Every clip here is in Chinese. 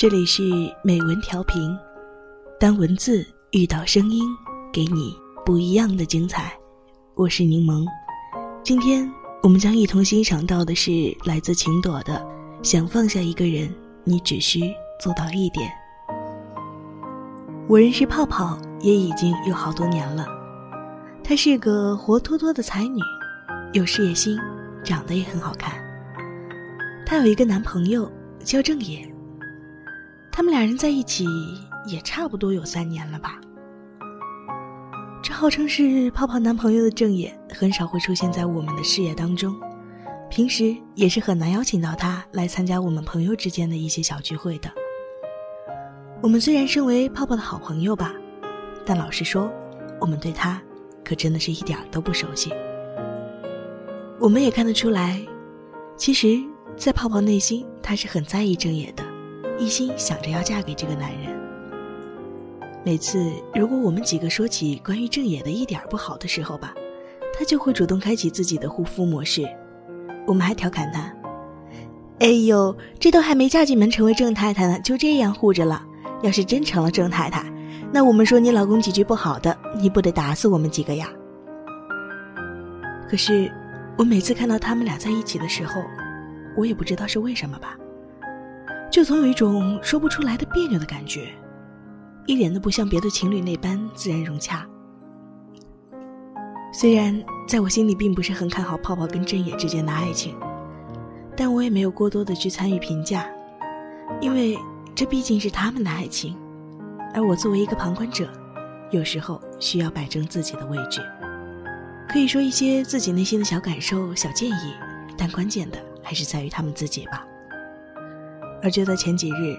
这里是美文调频，当文字遇到声音，给你不一样的精彩。我是柠檬，今天我们将一同欣赏到的是来自晴朵的《想放下一个人，你只需做到一点》。我认识泡泡也已经有好多年了，她是个活脱脱的才女，有事业心，长得也很好看。她有一个男朋友叫郑野。他们俩人在一起也差不多有三年了吧。这号称是泡泡男朋友的正野，很少会出现在我们的视野当中，平时也是很难邀请到他来参加我们朋友之间的一些小聚会的。我们虽然身为泡泡的好朋友吧，但老实说，我们对他可真的是一点都不熟悉。我们也看得出来，其实，在泡泡内心，他是很在意正野的。一心想着要嫁给这个男人。每次如果我们几个说起关于郑野的一点不好的时候吧，他就会主动开启自己的护肤模式。我们还调侃他：“哎呦，这都还没嫁进门成为郑太太呢，就这样护着了。要是真成了郑太太，那我们说你老公几句不好的，你不得打死我们几个呀？”可是，我每次看到他们俩在一起的时候，我也不知道是为什么吧。就总有一种说不出来的别扭的感觉，一点都不像别的情侣那般自然融洽。虽然在我心里并不是很看好泡泡跟正野之间的爱情，但我也没有过多的去参与评价，因为这毕竟是他们的爱情，而我作为一个旁观者，有时候需要摆正自己的位置，可以说一些自己内心的小感受、小建议，但关键的还是在于他们自己吧。而就在前几日，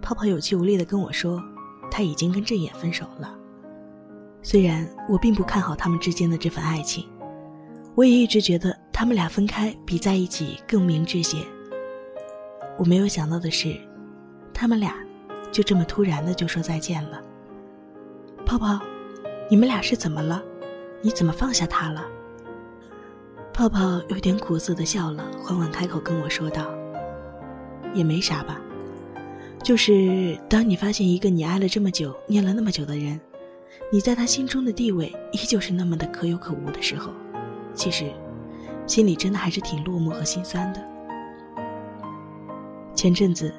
泡泡有气无力地跟我说，他已经跟郑野分手了。虽然我并不看好他们之间的这份爱情，我也一直觉得他们俩分开比在一起更明智些。我没有想到的是，他们俩就这么突然的就说再见了。泡泡，你们俩是怎么了？你怎么放下他了？泡泡有点苦涩的笑了，缓缓开口跟我说道。也没啥吧，就是当你发现一个你爱了这么久、念了那么久的人，你在他心中的地位依旧是那么的可有可无的时候，其实心里真的还是挺落寞和心酸的。前阵子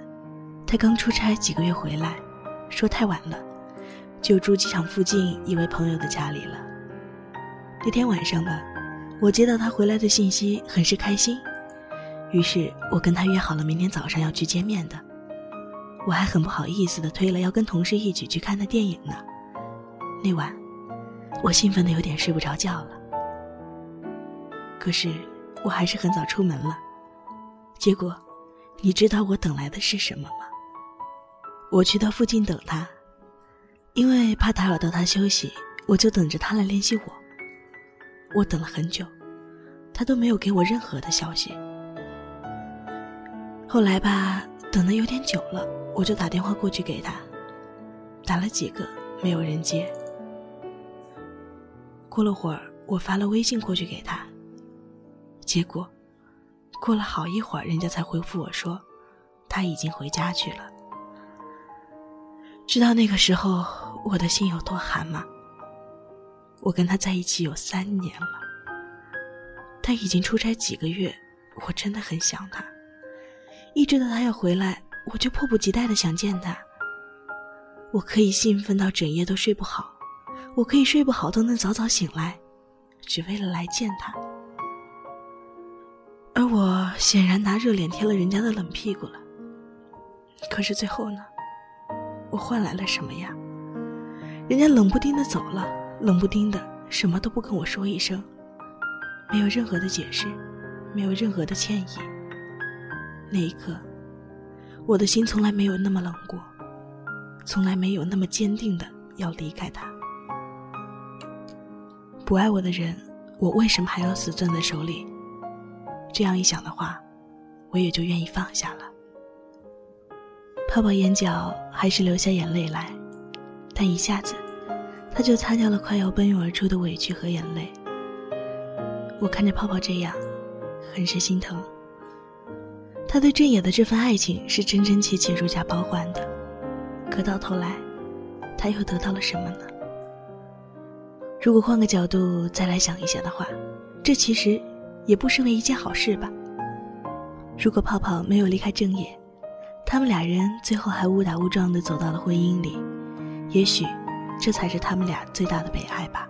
他刚出差几个月回来，说太晚了，就住机场附近一位朋友的家里了。那天晚上吧，我接到他回来的信息，很是开心。于是我跟他约好了明天早上要去见面的，我还很不好意思的推了要跟同事一起去看的电影呢。那晚，我兴奋的有点睡不着觉了。可是我还是很早出门了。结果，你知道我等来的是什么吗？我去到附近等他，因为怕打扰到他休息，我就等着他来联系我。我等了很久，他都没有给我任何的消息。后来吧，等的有点久了，我就打电话过去给他，打了几个，没有人接。过了会儿，我发了微信过去给他，结果过了好一会儿，人家才回复我说他已经回家去了。知道那个时候我的心有多寒吗？我跟他在一起有三年了，他已经出差几个月，我真的很想他。一知道他要回来，我就迫不及待的想见他。我可以兴奋到整夜都睡不好，我可以睡不好都能早早醒来，只为了来见他。而我显然拿热脸贴了人家的冷屁股了。可是最后呢，我换来了什么呀？人家冷不丁的走了，冷不丁的什么都不跟我说一声，没有任何的解释，没有任何的歉意。那一刻，我的心从来没有那么冷过，从来没有那么坚定的要离开他。不爱我的人，我为什么还要死攥在手里？这样一想的话，我也就愿意放下了。泡泡眼角还是流下眼泪来，但一下子，他就擦掉了快要奔涌而出的委屈和眼泪。我看着泡泡这样，很是心疼。他对郑野的这份爱情是真真切切如假包换的，可到头来，他又得到了什么呢？如果换个角度再来想一下的话，这其实也不失为一件好事吧。如果泡泡没有离开郑野，他们俩人最后还误打误撞的走到了婚姻里，也许这才是他们俩最大的悲哀吧。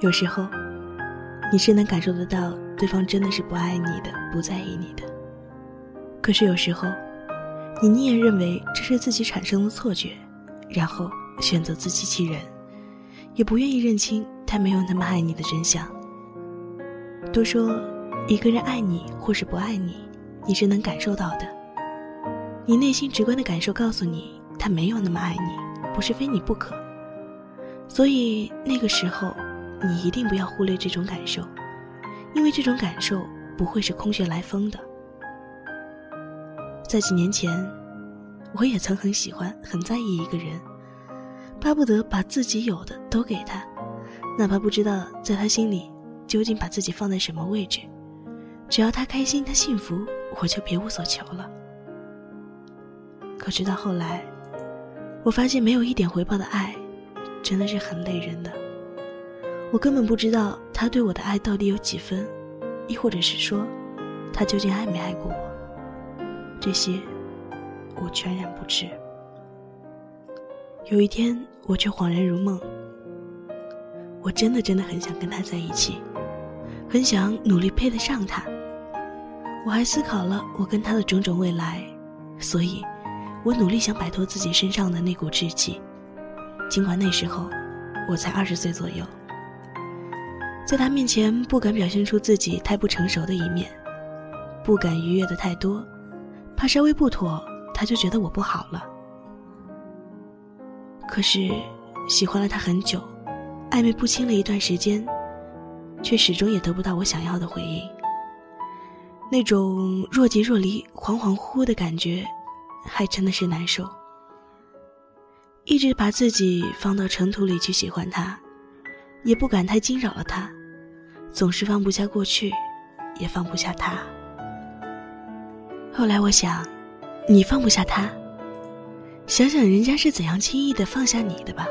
有时候，你是能感受得到对方真的是不爱你的，不在意你的。可是有时候，你宁愿认为这是自己产生的错觉，然后选择自欺欺人。也不愿意认清他没有那么爱你的真相。都说，一个人爱你或是不爱你，你是能感受到的。你内心直观的感受告诉你，他没有那么爱你，不是非你不可。所以那个时候，你一定不要忽略这种感受，因为这种感受不会是空穴来风的。在几年前，我也曾很喜欢、很在意一个人。巴不得把自己有的都给他，哪怕不知道在他心里究竟把自己放在什么位置，只要他开心，他幸福，我就别无所求了。可直到后来，我发现没有一点回报的爱，真的是很累人的。我根本不知道他对我的爱到底有几分，亦或者是说，他究竟爱没爱过我，这些我全然不知。有一天，我却恍然如梦。我真的真的很想跟他在一起，很想努力配得上他。我还思考了我跟他的种种未来，所以，我努力想摆脱自己身上的那股稚气。尽管那时候，我才二十岁左右，在他面前不敢表现出自己太不成熟的一面，不敢逾越的太多，怕稍微不妥，他就觉得我不好了。可是，喜欢了他很久，暧昧不清了一段时间，却始终也得不到我想要的回应。那种若即若离、恍恍惚惚的感觉，还真的是难受。一直把自己放到尘土里去喜欢他，也不敢太惊扰了他，总是放不下过去，也放不下他。后来我想，你放不下他。想想人家是怎样轻易的放下你的吧。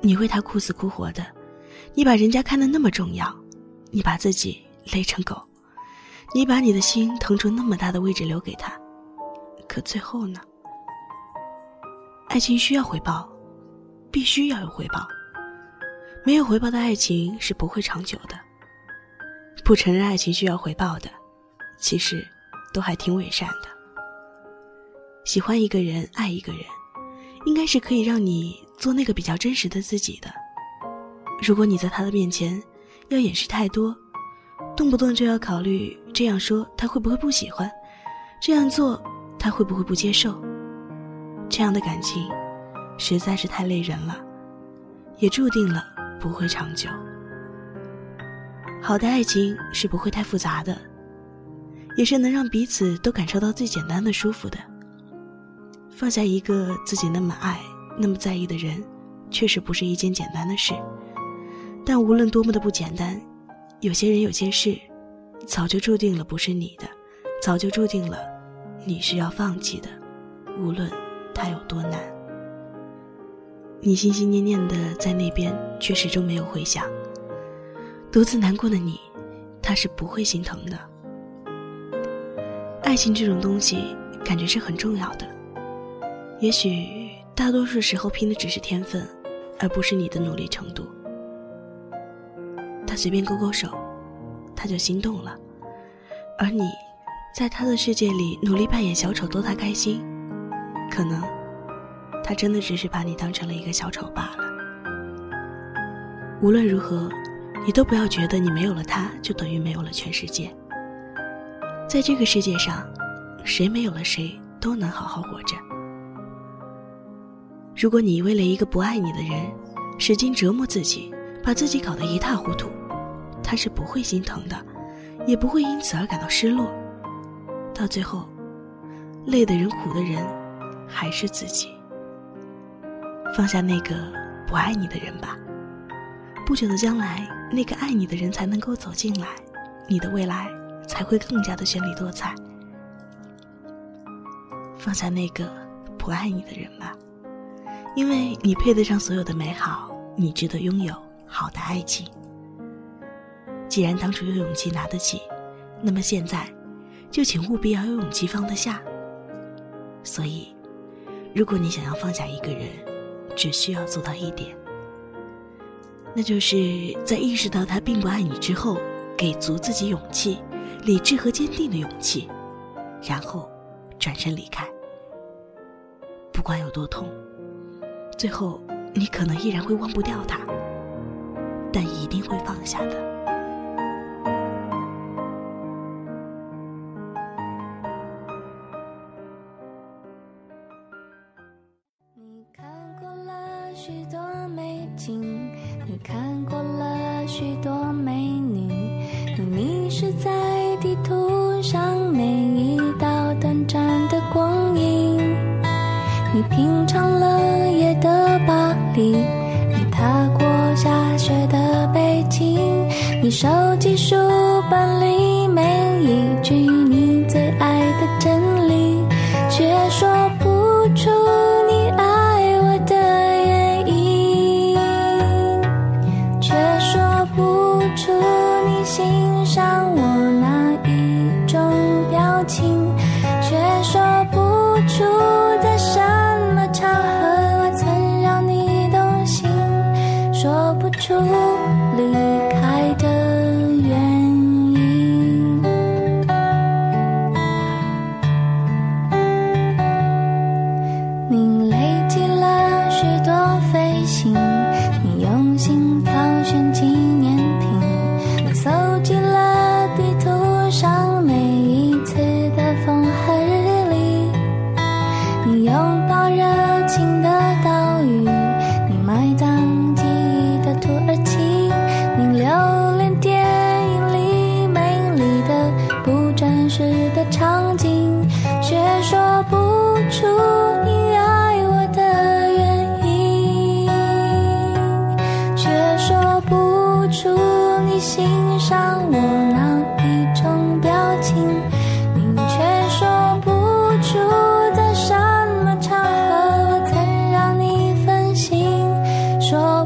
你为他哭死哭活的，你把人家看得那么重要，你把自己累成狗，你把你的心腾出那么大的位置留给他，可最后呢？爱情需要回报，必须要有回报。没有回报的爱情是不会长久的。不承认爱情需要回报的，其实都还挺伪善的。喜欢一个人，爱一个人，应该是可以让你做那个比较真实的自己的。如果你在他的面前要掩饰太多，动不动就要考虑这样说他会不会不喜欢，这样做他会不会不接受，这样的感情实在是太累人了，也注定了不会长久。好的爱情是不会太复杂的，也是能让彼此都感受到最简单的舒服的。放下一个自己那么爱、那么在意的人，确实不是一件简单的事。但无论多么的不简单，有些人、有些事，早就注定了不是你的，早就注定了你是要放弃的，无论它有多难。你心心念念的在那边，却始终没有回响。独自难过的你，他是不会心疼的。爱情这种东西，感觉是很重要的。也许大多数时候拼的只是天分，而不是你的努力程度。他随便勾勾手，他就心动了，而你，在他的世界里努力扮演小丑逗他开心，可能，他真的只是把你当成了一个小丑罢了。无论如何，你都不要觉得你没有了他就等于没有了全世界。在这个世界上，谁没有了谁都能好好活着。如果你为了一个不爱你的人，使劲折磨自己，把自己搞得一塌糊涂，他是不会心疼的，也不会因此而感到失落。到最后，累的人、苦的人，还是自己。放下那个不爱你的人吧，不久的将来，那个爱你的人才能够走进来，你的未来才会更加的绚丽多彩。放下那个不爱你的人吧，因为你配得上所有的美好，你值得拥有好的爱情。既然当初有勇气拿得起，那么现在，就请务必要有勇气放得下。所以，如果你想要放下一个人，只需要做到一点，那就是在意识到他并不爱你之后，给足自己勇气、理智和坚定的勇气，然后转身离开。不管有多痛，最后你可能依然会忘不掉他，但一定会放下的。你看过了许多美景，你看过了许多你收集书本里每一句你最爱的真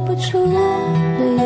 不出泪。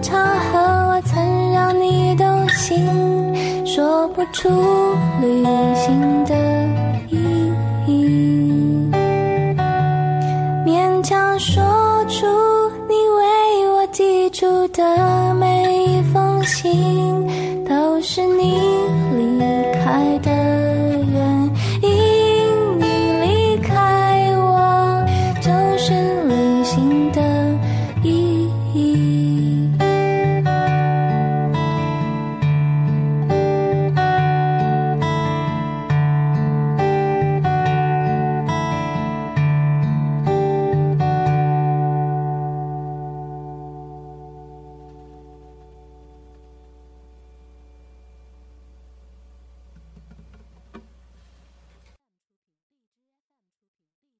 场合，我曾让你动心，说不出旅行的意义。勉强说出你为我寄出的每一封信，都是你离开的原因。你离开我，就是旅行的。